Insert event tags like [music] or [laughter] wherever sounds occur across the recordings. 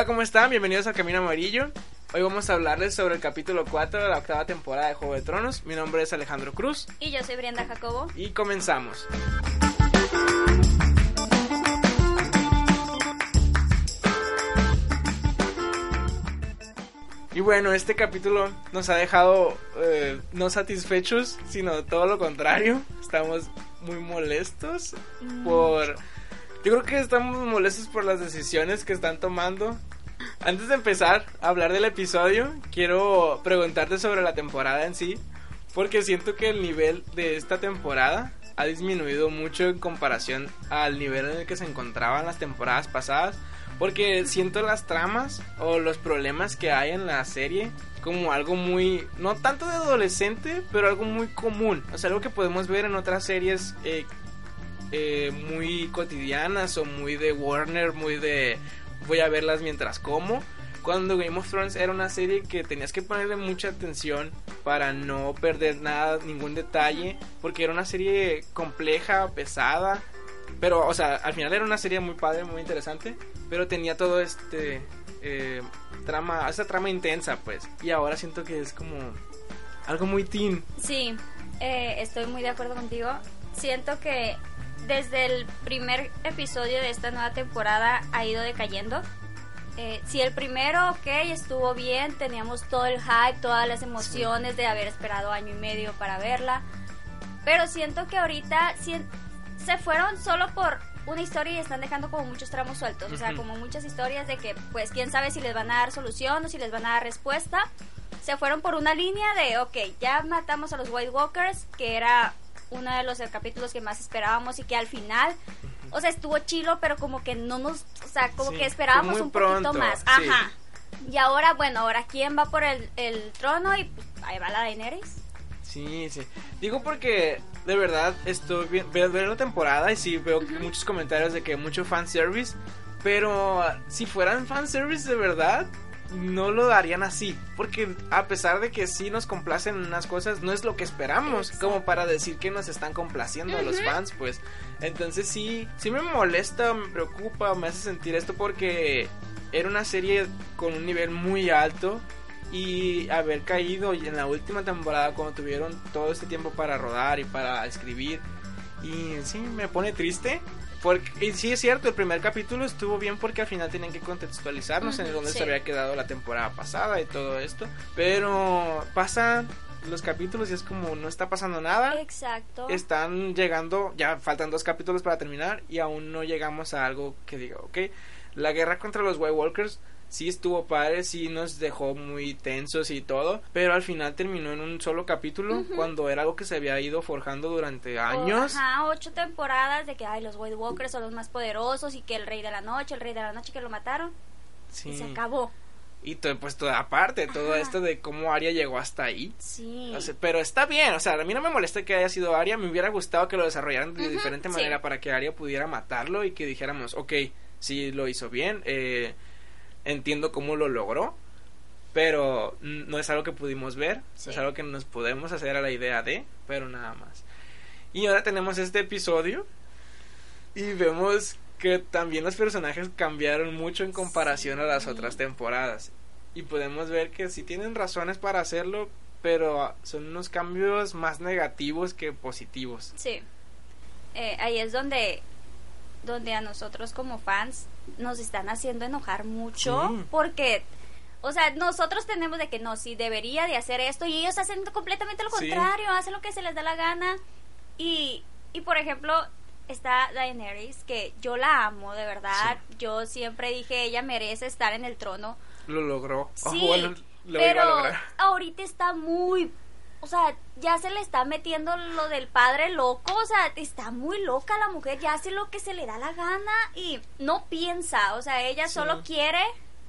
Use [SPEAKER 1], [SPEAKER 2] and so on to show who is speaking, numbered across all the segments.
[SPEAKER 1] Hola, ¿cómo están? Bienvenidos al Camino Amarillo. Hoy vamos a hablarles sobre el capítulo 4 de la octava temporada de Juego de Tronos. Mi nombre es Alejandro Cruz.
[SPEAKER 2] Y yo soy Brenda Jacobo.
[SPEAKER 1] Y comenzamos. Y bueno, este capítulo nos ha dejado eh, no satisfechos, sino todo lo contrario. Estamos muy molestos por... Yo creo que estamos molestos por las decisiones que están tomando. Antes de empezar a hablar del episodio, quiero preguntarte sobre la temporada en sí, porque siento que el nivel de esta temporada ha disminuido mucho en comparación al nivel en el que se encontraban las temporadas pasadas. Porque siento las tramas o los problemas que hay en la serie como algo muy, no tanto de adolescente, pero algo muy común. O sea, algo que podemos ver en otras series eh, eh, muy cotidianas o muy de Warner, muy de voy a verlas mientras como. Cuando Game of Thrones era una serie que tenías que ponerle mucha atención para no perder nada, ningún detalle, porque era una serie compleja, pesada, pero, o sea, al final era una serie muy padre, muy interesante, pero tenía todo este eh, trama, esa trama intensa, pues. Y ahora siento que es como algo muy teen.
[SPEAKER 2] Sí, eh, estoy muy de acuerdo contigo. Siento que desde el primer episodio de esta nueva temporada ha ido decayendo. Eh, si el primero, ok, estuvo bien, teníamos todo el hype, todas las emociones de haber esperado año y medio para verla. Pero siento que ahorita se fueron solo por una historia y están dejando como muchos tramos sueltos, o sea, como muchas historias de que pues quién sabe si les van a dar solución o si les van a dar respuesta. Se fueron por una línea de, ok, ya matamos a los White Walkers, que era uno de los capítulos que más esperábamos y que al final, o sea, estuvo chilo, pero como que no nos, o sea, como que esperábamos un poquito más. Ajá. Y ahora, bueno, ahora quién va por el, el trono y pues, ahí va la Daenerys.
[SPEAKER 1] Sí, sí. Digo porque de verdad estoy bien, veo, la temporada y sí veo muchos comentarios de que mucho fanservice, pero si fueran fanservice de verdad, no lo darían así, porque a pesar de que sí nos complacen unas cosas, no es lo que esperamos, como para decir que nos están complaciendo a los fans, pues. Entonces sí, sí me molesta, me preocupa, me hace sentir esto porque era una serie con un nivel muy alto y haber caído en la última temporada cuando tuvieron todo este tiempo para rodar y para escribir y sí me pone triste porque y sí es cierto el primer capítulo estuvo bien porque al final tenían que contextualizarnos en donde se había quedado la temporada pasada y todo esto pero pasan los capítulos y es como no está pasando nada.
[SPEAKER 2] Exacto.
[SPEAKER 1] Están llegando ya faltan dos capítulos para terminar y aún no llegamos a algo que diga ok la guerra contra los White Walkers sí estuvo padre, sí nos dejó muy tensos y todo, pero al final terminó en un solo capítulo cuando era algo que se había ido forjando durante años.
[SPEAKER 2] ajá, ocho temporadas de que ay, los White Walkers son los más poderosos y que el rey de la noche, el rey de la noche que lo mataron. Sí. Y se acabó.
[SPEAKER 1] Y todo, pues todo, aparte, todo esto de cómo Aria llegó hasta ahí.
[SPEAKER 2] Sí.
[SPEAKER 1] pero está bien, o sea, a mí no me molesta que haya sido Aria, me hubiera gustado que lo desarrollaran de diferente manera para que Aria pudiera matarlo y que dijéramos, ok, sí lo hizo bien, eh, entiendo cómo lo logró, pero no es algo que pudimos ver, es algo que nos podemos hacer a la idea de, pero nada más. Y ahora tenemos este episodio y vemos que también los personajes cambiaron mucho en comparación a las otras temporadas. Y podemos ver que sí tienen razones para hacerlo, pero son unos cambios más negativos que positivos.
[SPEAKER 2] Sí. Eh, ahí es donde donde a nosotros como fans nos están haciendo enojar mucho porque o sea, nosotros tenemos de que no, si debería de hacer esto y ellos hacen completamente lo contrario, hacen lo que se les da la gana. Y, y por ejemplo está Daenerys que yo la amo de verdad, yo siempre dije ella merece estar en el trono.
[SPEAKER 1] Lo logró.
[SPEAKER 2] Sí, pero ahorita está muy o sea, ya se le está metiendo lo del padre loco, o sea, está muy loca la mujer, ya hace lo que se le da la gana y no piensa, o sea, ella solo quiere...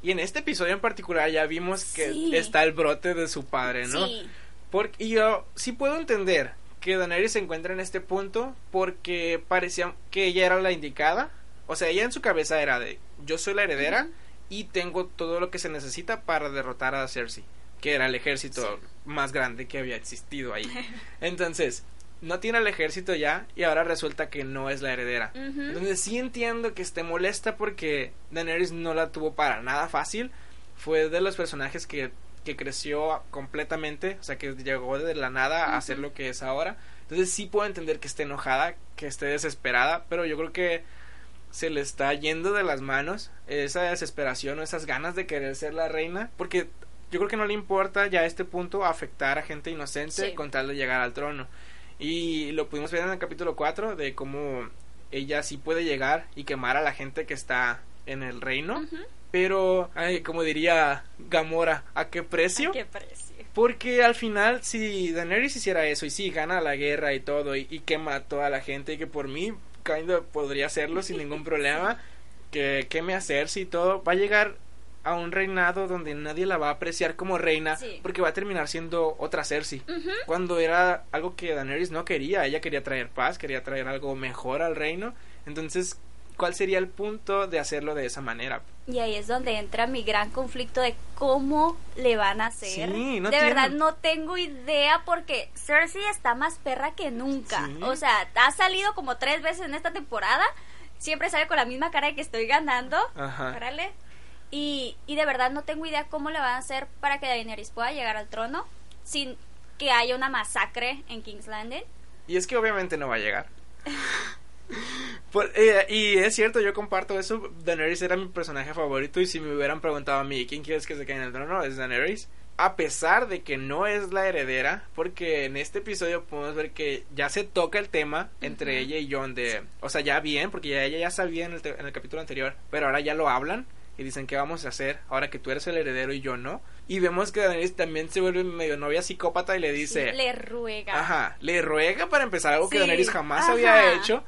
[SPEAKER 1] Y en este episodio en particular ya vimos que está el brote de su padre, ¿no? Sí. Porque, y yo sí puedo entender que Daenerys se encuentra en este punto porque parecía que ella era la indicada. O sea, ella en su cabeza era de yo soy la heredera y tengo todo lo que se necesita para derrotar a Cersei que era el ejército más grande que había existido ahí. [laughs] Entonces, no tiene el ejército ya y ahora resulta que no es la heredera. Entonces sí entiendo que esté molesta porque Daenerys no la tuvo para nada fácil. Fue de los personajes que, que creció completamente, o sea, que llegó de la nada a ser lo que es ahora. Entonces sí puedo entender que esté enojada, que esté desesperada, pero yo creo que se le está yendo de las manos esa desesperación o esas ganas de querer ser la reina, porque yo creo que no le importa ya a este punto afectar a gente inocente
[SPEAKER 2] Sí.
[SPEAKER 1] con tal de llegar al trono. Y lo pudimos ver en el capítulo 4 de cómo ella sí puede llegar y quemar a la gente que está en el reino, pero, ay, como diría Gamora, ¿a qué precio?
[SPEAKER 2] ¿Qué precio?
[SPEAKER 1] Porque al final, si Daenerys hiciera eso y sí gana la guerra y todo y, y quema a toda la gente, y que por mí kind of podría hacerlo sin ningún [laughs] problema, que queme a Cersei y todo, va a llegar a un reinado donde nadie la va a apreciar como reina
[SPEAKER 2] Sí.
[SPEAKER 1] porque va a terminar siendo otra Cersei. Cuando era algo que Daenerys no quería, ella quería traer paz, quería traer algo mejor al reino. Entonces, ¿cuál sería el punto de hacerlo de esa manera?
[SPEAKER 2] Y ahí es donde entra mi gran conflicto de cómo le van a hacer.
[SPEAKER 1] Sí, no
[SPEAKER 2] de verdad no tengo idea porque Cersei está más perra que nunca.
[SPEAKER 1] Sí.
[SPEAKER 2] O sea, ha salido como tres veces en esta temporada. Siempre sale con la misma cara de que estoy ganando.
[SPEAKER 1] Ajá.
[SPEAKER 2] Órale. Y, y de verdad no tengo idea cómo le van a hacer para que Daenerys pueda llegar al trono sin que haya una masacre en King's Landing.
[SPEAKER 1] Y es que obviamente no va a llegar. [laughs] Por- eh, y es cierto, yo comparto eso. Daenerys era mi personaje favorito. Y si me hubieran preguntado a mí, ¿quién quieres que se quede en el trono? Es Daenerys. A pesar de que no es la heredera, porque en este episodio podemos ver que ya se toca el tema entre ella y John de, o sea, ya bien, porque ya ella ya sabía en el, en el capítulo anterior, pero ahora ya lo hablan y dicen qué vamos a hacer ahora que tú eres el heredero y yo no. Y vemos que Daenerys también se vuelve medio novia psicópata y le dice,
[SPEAKER 2] le ruega.
[SPEAKER 1] Ajá, le ruega para empezar algo que Daenerys jamás
[SPEAKER 2] ajá.
[SPEAKER 1] había hecho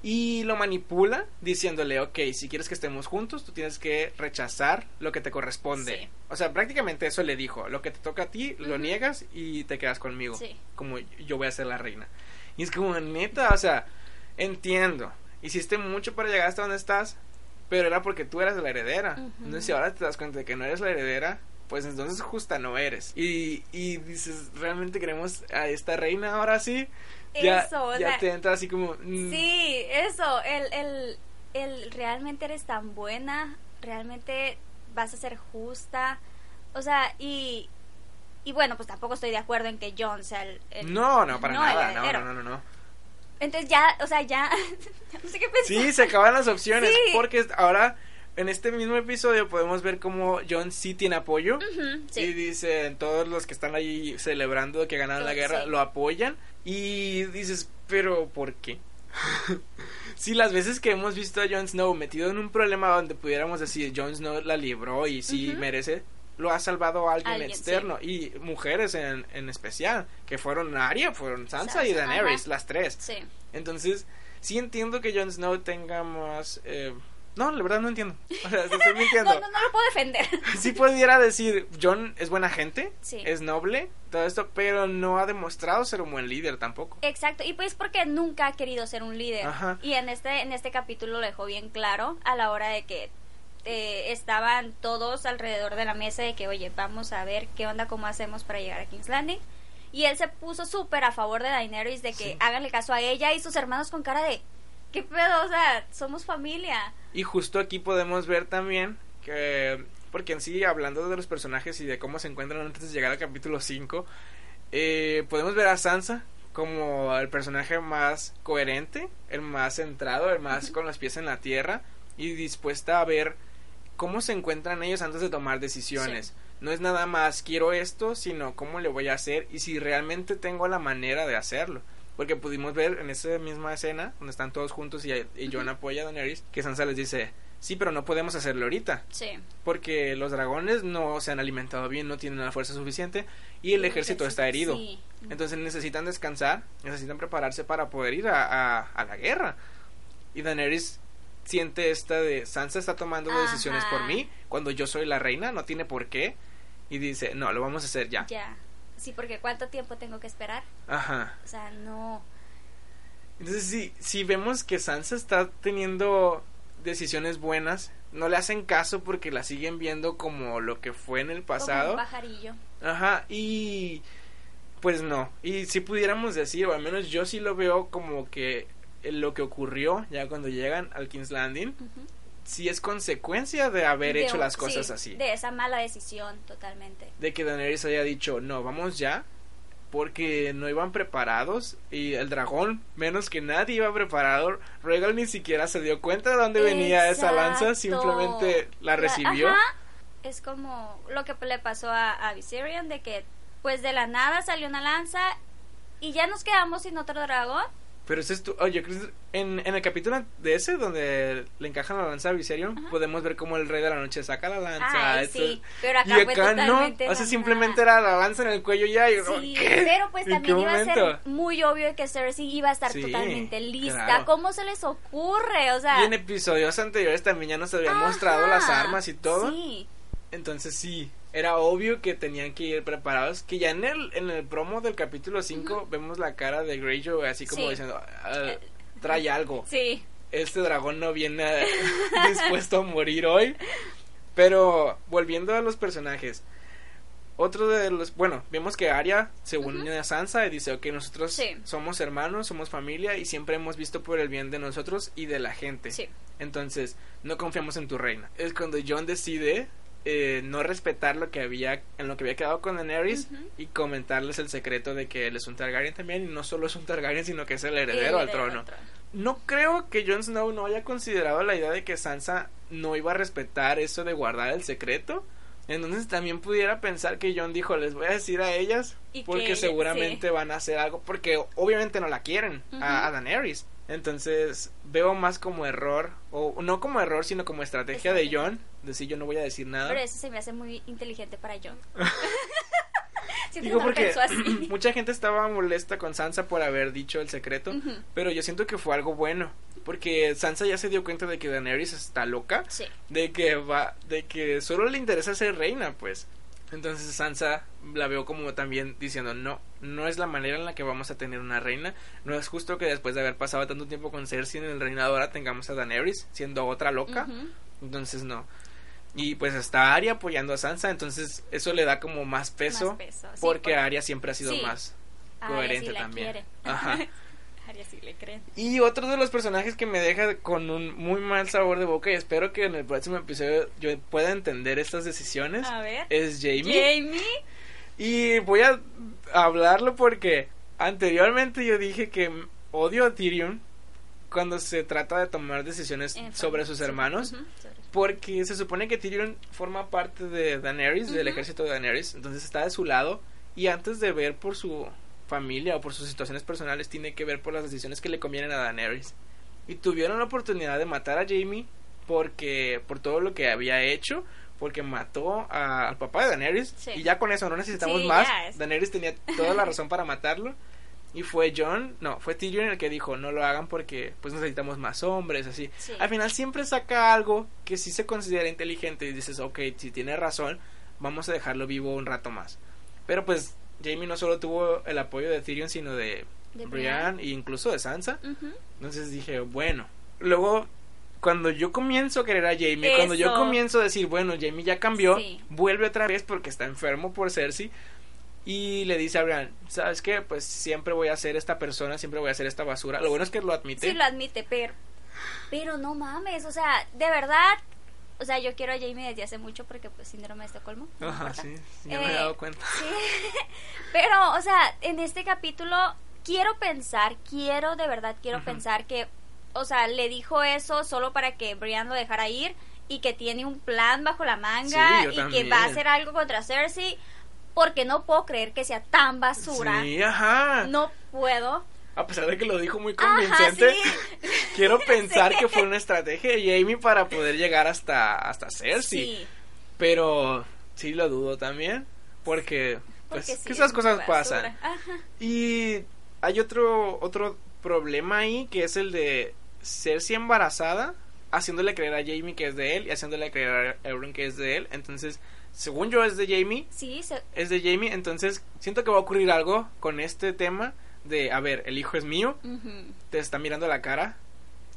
[SPEAKER 1] y lo manipula diciéndole, ok, si quieres que estemos juntos, tú tienes que rechazar lo que te corresponde.
[SPEAKER 2] Sí.
[SPEAKER 1] O sea, prácticamente eso le dijo, lo que te toca a ti, lo niegas y te quedas conmigo,
[SPEAKER 2] Sí.
[SPEAKER 1] como yo voy a ser la reina. Y es como, neta, o sea, entiendo, hiciste mucho para llegar hasta donde estás, pero era porque tú eras la heredera. Entonces, si ahora te das cuenta de que no eres la heredera, pues entonces justa no eres. Y, y dices, ¿realmente queremos a esta reina ahora sí? Ya,
[SPEAKER 2] Eso, o
[SPEAKER 1] ya
[SPEAKER 2] sea,
[SPEAKER 1] te entra así como... mm,
[SPEAKER 2] Sí, eso, el, el, el realmente eres tan buena, realmente vas a ser justa, o sea, y, y bueno, pues tampoco estoy de acuerdo en que John sea el... el-
[SPEAKER 1] No, no, para
[SPEAKER 2] no,
[SPEAKER 1] nada, no, no, no, no.
[SPEAKER 2] Entonces ya, o sea, ya, [laughs] ya no sé qué pensar.
[SPEAKER 1] Sí, se acaban las opciones,
[SPEAKER 2] Sí.
[SPEAKER 1] porque ahora en este mismo episodio podemos ver cómo John sí tiene apoyo.
[SPEAKER 2] Sí.
[SPEAKER 1] Y dicen, todos los que están ahí celebrando que ganaron la
[SPEAKER 2] Sí,
[SPEAKER 1] guerra
[SPEAKER 2] sí.
[SPEAKER 1] lo apoyan. Y dices, pero ¿por qué? [laughs] si las veces que hemos visto a Jon Snow metido en un problema donde pudiéramos decir Jon Snow la libró y sí merece, lo ha salvado a alguien,
[SPEAKER 2] Alguien,
[SPEAKER 1] externo y mujeres en, en especial, que fueron Arya, fueron Sansa, y Daenerys,
[SPEAKER 2] ajá.
[SPEAKER 1] las tres.
[SPEAKER 2] Sí.
[SPEAKER 1] Entonces, sí entiendo que Jon Snow tenga más... eh, no, la verdad no entiendo. [laughs] O sea, te [laughs] estoy mintiendo.
[SPEAKER 2] No, no, no lo puedo defender. [laughs]
[SPEAKER 1] Sí pudiera decir, John es buena gente,
[SPEAKER 2] Sí.
[SPEAKER 1] es noble, todo esto, pero no ha demostrado ser un buen líder tampoco.
[SPEAKER 2] Exacto, y pues porque nunca ha querido ser un líder.
[SPEAKER 1] Ajá.
[SPEAKER 2] Y en este, en este capítulo lo dejó bien claro a la hora de que eh, estaban todos alrededor de la mesa de que, oye, vamos a ver qué onda, cómo hacemos para llegar a King's Landing. Y él se puso súper a favor de Daenerys, de que
[SPEAKER 1] Sí.
[SPEAKER 2] háganle caso a ella y sus hermanos con cara de, ¿qué pedo? O sea, somos familia.
[SPEAKER 1] Y justo aquí podemos ver también que, porque en sí, hablando de los personajes y de cómo se encuentran antes de llegar al capítulo 5, eh, podemos ver a Sansa como el personaje más coherente, el más centrado, el más con los pies en la tierra y dispuesta a ver cómo se encuentran ellos antes de tomar decisiones.
[SPEAKER 2] Sí.
[SPEAKER 1] No es nada más quiero esto, sino cómo le voy a hacer y si realmente tengo la manera de hacerlo. Porque pudimos ver en esa misma escena, donde están todos juntos y, y Jon apoya a Daenerys, que Sansa les dice, sí, pero no podemos hacerlo ahorita.
[SPEAKER 2] Sí.
[SPEAKER 1] Porque los dragones no se han alimentado bien, no tienen la fuerza suficiente y el ejército está herido.
[SPEAKER 2] Sí.
[SPEAKER 1] Entonces necesitan descansar, necesitan prepararse para poder ir a, a- a la guerra. Y Daenerys siente esta de Sansa está tomando decisiones por mí cuando yo soy la reina, no tiene por qué. Y dice, no, lo vamos a hacer ya.
[SPEAKER 2] Ya. Sí, porque ¿cuánto tiempo tengo que esperar?
[SPEAKER 1] Ajá.
[SPEAKER 2] O sea, no.
[SPEAKER 1] Entonces, si, si vemos que Sansa está teniendo decisiones buenas, no le hacen caso porque la siguen viendo como lo que fue en el
[SPEAKER 2] Como
[SPEAKER 1] pasado.
[SPEAKER 2] un pajarillo.
[SPEAKER 1] Ajá, y Pues no. Y si pudiéramos decir, o al menos yo sí lo veo como que lo que ocurrió ya cuando llegan al King's Landing, sí es consecuencia de haber
[SPEAKER 2] De
[SPEAKER 1] hecho
[SPEAKER 2] un-
[SPEAKER 1] las cosas
[SPEAKER 2] sí,
[SPEAKER 1] así.
[SPEAKER 2] De esa mala decisión, totalmente.
[SPEAKER 1] De que Daenerys haya dicho, no, vamos ya, porque no iban preparados y el dragón, menos que nadie iba preparado. Regal ni siquiera se dio cuenta de dónde venía esa lanza, simplemente la recibió.
[SPEAKER 2] ajá. Es como lo que le pasó a, a Viserion, de que pues de la nada salió una lanza y ya nos quedamos sin otro dragón.
[SPEAKER 1] Pero es tu, oye, en, en el capítulo de ese, donde le encajan la lanza a Viserion, podemos ver cómo el rey de la noche saca la lanza.
[SPEAKER 2] Ay,
[SPEAKER 1] esto-
[SPEAKER 2] sí, pero acá
[SPEAKER 1] y acá no, o sea, simplemente era la lanza en el cuello ya. Y,
[SPEAKER 2] Sí,
[SPEAKER 1] ¿qué?
[SPEAKER 2] pero pues
[SPEAKER 1] ¿En
[SPEAKER 2] también iba a ser
[SPEAKER 1] momento?
[SPEAKER 2] muy obvio que Cersei iba a estar
[SPEAKER 1] Sí,
[SPEAKER 2] totalmente lista.
[SPEAKER 1] claro.
[SPEAKER 2] ¿Cómo se les ocurre? O sea,
[SPEAKER 1] Y en episodios anteriores también ya nos habían
[SPEAKER 2] ajá,
[SPEAKER 1] mostrado las armas y todo.
[SPEAKER 2] Sí,
[SPEAKER 1] Entonces sí, era obvio que tenían que ir preparados. Que ya en el, en el promo del capítulo 5 vemos la cara de Greyjoy así como
[SPEAKER 2] Sí.
[SPEAKER 1] diciendo, "Ah, trae algo.
[SPEAKER 2] sí.
[SPEAKER 1] Este dragón no viene [laughs] dispuesto a morir hoy. Pero volviendo a los personajes. Otro de los, bueno, vemos que Arya se une a Sansa y dice, ok, nosotros
[SPEAKER 2] Sí.
[SPEAKER 1] somos hermanos, somos familia y siempre hemos visto por el bien de nosotros y de la gente.
[SPEAKER 2] Sí.
[SPEAKER 1] Entonces, no confiamos en tu reina. Es cuando John decide eh, no respetar lo que había, en lo que había quedado con Daenerys y comentarles el secreto de que él es un Targaryen también y no solo es un Targaryen, sino que es el heredero al trono. No creo que Jon Snow no haya considerado la idea de que Sansa no iba a respetar eso de guardar el secreto. Entonces también pudiera pensar que Jon dijo, les voy a decir a ellas
[SPEAKER 2] Y
[SPEAKER 1] porque seguramente
[SPEAKER 2] sí.
[SPEAKER 1] van a hacer algo, porque obviamente no la quieren a, a Daenerys. Entonces veo más como error, o no como error, sino como estrategia de
[SPEAKER 2] Estrategia.
[SPEAKER 1] Decir yo no voy a decir nada.
[SPEAKER 2] Pero eso se me hace muy inteligente para John. [laughs]
[SPEAKER 1] Digo porque
[SPEAKER 2] así. [clears throat]
[SPEAKER 1] mucha gente estaba molesta con Sansa por haber dicho el secreto, pero yo siento que fue algo bueno, porque Sansa ya se dio cuenta de que Daenerys está loca,
[SPEAKER 2] Sí.
[SPEAKER 1] de que va, de que solo le interesa ser reina, pues. Entonces Sansa la veo como también diciendo, no, no es la manera en la que vamos a tener una reina, no es justo que después de haber pasado tanto tiempo con Cersei en el reinado ahora tengamos a Daenerys siendo otra loca, entonces no. Y pues está Arya apoyando a Sansa, entonces eso le da como más peso,
[SPEAKER 2] Más peso, sí,
[SPEAKER 1] porque
[SPEAKER 2] porque-
[SPEAKER 1] Arya siempre ha sido
[SPEAKER 2] Sí.
[SPEAKER 1] más coherente
[SPEAKER 2] sí la
[SPEAKER 1] también.
[SPEAKER 2] quiere.
[SPEAKER 1] Ajá. [laughs]
[SPEAKER 2] Arya sí le creen.
[SPEAKER 1] Y otro de los personajes que me deja con un muy mal sabor de boca y espero que en el próximo episodio yo pueda entender estas decisiones
[SPEAKER 2] A ver.
[SPEAKER 1] es Jamie.
[SPEAKER 2] Jamie.
[SPEAKER 1] Y voy a hablarlo porque anteriormente yo dije que odio a Tyrion cuando se trata de tomar decisiones sobre sus
[SPEAKER 2] sí.
[SPEAKER 1] hermanos. Porque se supone que Tyrion forma parte de Daenerys, del ejército de Daenerys, entonces está de su lado y antes de ver por su familia o por sus situaciones personales tiene que ver por las decisiones que le convienen a Daenerys. Y tuvieron la oportunidad de matar a Jamie porque por todo lo que había hecho, porque mató a- al papá de Daenerys
[SPEAKER 2] Sí.
[SPEAKER 1] y ya con eso no necesitamos
[SPEAKER 2] Sí,
[SPEAKER 1] más.
[SPEAKER 2] es-
[SPEAKER 1] Daenerys tenía toda la razón para matarlo. [laughs] Y fue John, no, fue Tyrion el que dijo, no lo hagan porque pues necesitamos más hombres, así.
[SPEAKER 2] Sí.
[SPEAKER 1] Al final siempre saca algo que sí se considera inteligente y dices, ok, si tiene razón, vamos a dejarlo vivo un rato más. Pero pues Jamie no solo tuvo el apoyo de Tyrion, sino de,
[SPEAKER 2] De
[SPEAKER 1] Brienne e incluso de Sansa.
[SPEAKER 2] Ujú.
[SPEAKER 1] Entonces dije, bueno. Luego, cuando yo comienzo a querer a Jamie, cuando yo comienzo a decir, bueno, Jamie ya cambió,
[SPEAKER 2] Sí.
[SPEAKER 1] vuelve otra vez porque está enfermo por Cersei. Y le dice a Brian, ¿sabes qué? Pues siempre voy a ser esta persona, siempre voy a ser esta basura. Lo bueno es que lo admite.
[SPEAKER 2] Sí, lo admite, pero. Pero no mames, o sea, de verdad. O sea, yo quiero a Jamie desde hace mucho porque, pues, síndrome de Estocolmo. no
[SPEAKER 1] Ajá, sí, ya me he
[SPEAKER 2] Eh,
[SPEAKER 1] dado cuenta. [laughs]
[SPEAKER 2] Sí. Pero, o sea, en este capítulo quiero pensar, quiero de verdad, quiero pensar que, o sea, le dijo eso solo para que Brian lo dejara ir y que tiene un plan bajo la manga
[SPEAKER 1] Sí,
[SPEAKER 2] y
[SPEAKER 1] también.
[SPEAKER 2] que va a hacer algo contra Cersei. Porque no puedo creer que sea tan basura.
[SPEAKER 1] Sí, ajá.
[SPEAKER 2] No puedo.
[SPEAKER 1] A pesar de que lo dijo muy
[SPEAKER 2] Ajá,
[SPEAKER 1] convincente,
[SPEAKER 2] sí. [laughs]
[SPEAKER 1] quiero [laughs] pensar
[SPEAKER 2] Sí.
[SPEAKER 1] que fue una estrategia de Jamie para poder llegar hasta, hasta Cersei.
[SPEAKER 2] Sí.
[SPEAKER 1] Pero sí lo dudo también. Porque, pues,
[SPEAKER 2] Porque
[SPEAKER 1] que esas
[SPEAKER 2] es
[SPEAKER 1] cosas pasan.
[SPEAKER 2] Ajá.
[SPEAKER 1] Y hay otro, otro problema ahí que es el de Cersei embarazada, haciéndole creer a Jamie que es de él y haciéndole creer a Euron que es de él. Entonces, según yo es de Jamie,
[SPEAKER 2] Sí, se-
[SPEAKER 1] es de Jamie. Entonces, siento que va a ocurrir algo con este tema de, a ver, el hijo es mío, te está mirando a la cara.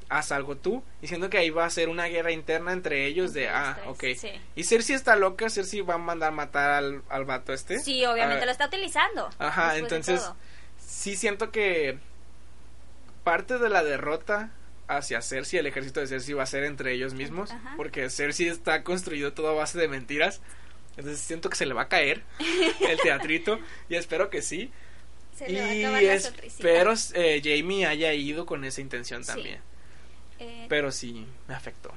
[SPEAKER 1] haz algo tú. Y siento que ahí va a ser una guerra interna entre ellos de, ah, ok.
[SPEAKER 2] sí.
[SPEAKER 1] Y Cersei está loca, Cersei va a mandar matar al, al vato este.
[SPEAKER 2] Sí, obviamente lo está utilizando.
[SPEAKER 1] Ajá, entonces sí siento que parte de la derrota hacia Cersei, el ejército de Cersei va a ser entre ellos mismos,
[SPEAKER 2] Ajá.
[SPEAKER 1] porque Cersei está construido todo a base de mentiras. Entonces siento que se le va a caer el teatrito y espero que sí.
[SPEAKER 2] Se
[SPEAKER 1] y
[SPEAKER 2] le va a
[SPEAKER 1] espero eh, Jamie haya ido con esa intención
[SPEAKER 2] Sí.
[SPEAKER 1] también.
[SPEAKER 2] Eh,
[SPEAKER 1] Pero sí, me afectó.